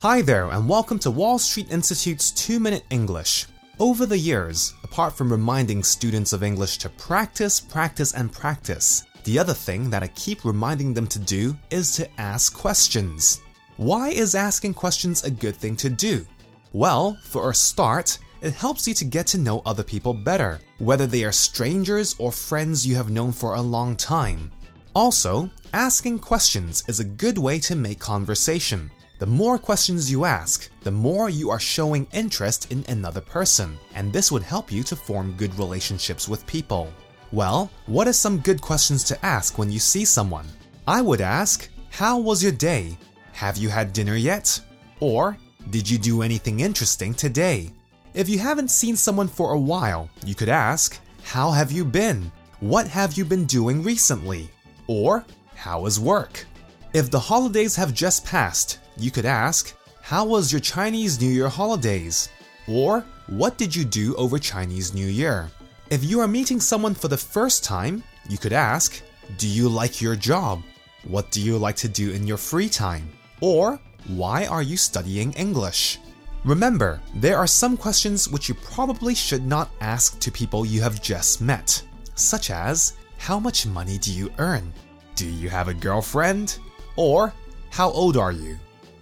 Hi there, and welcome to Wall Street Institute's 2 Minute English. Over the years, apart from reminding students of English to practice, practice, and practice, the other thing that I keep reminding them to do is to ask questions. Why is asking questions a good thing to do? Well, for a start, it helps you to get to know other people better, whether they are strangers or friends you have known for a long time. Also, asking questions is a good way to make conversation. The more questions you ask, the more you are showing interest in another person, and this would help you to form good relationships with people. Well, what are some good questions to ask when you see someone? I would ask, How was your day? Have you had dinner yet? Or, Did you do anything interesting today? If you haven't seen someone for a while, you could ask, How have you been? What have you been doing recently? Or, How is work? If the holidays have just passed, you could ask, How was your Chinese New Year holidays? Or, What did you do over Chinese New Year? If you are meeting someone for the first time, you could ask, Do you like your job? What do you like to do in your free time? Or, Why are you studying English? Remember, there are some questions which you probably should not ask to people you have just met, such as How much money do you earn? Do you have a girlfriend? Or How old are you?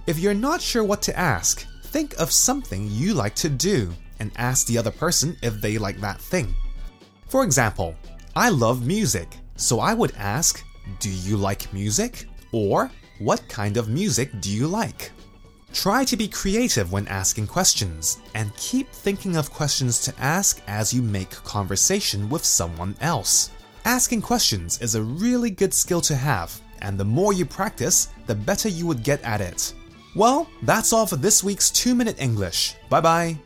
If you're not sure what to ask, think of something you like to do and ask the other person if they like that thing. For example, I love music, so I would ask, Do you like music? Or What kind of music do you like? Try to be creative when asking questions, and keep thinking of questions to ask as you make conversation with someone else. Asking questions is a really good skill to have, and the more you practice, the better you would get at it. Well, that's all for this week's 2 Minute English. Bye bye.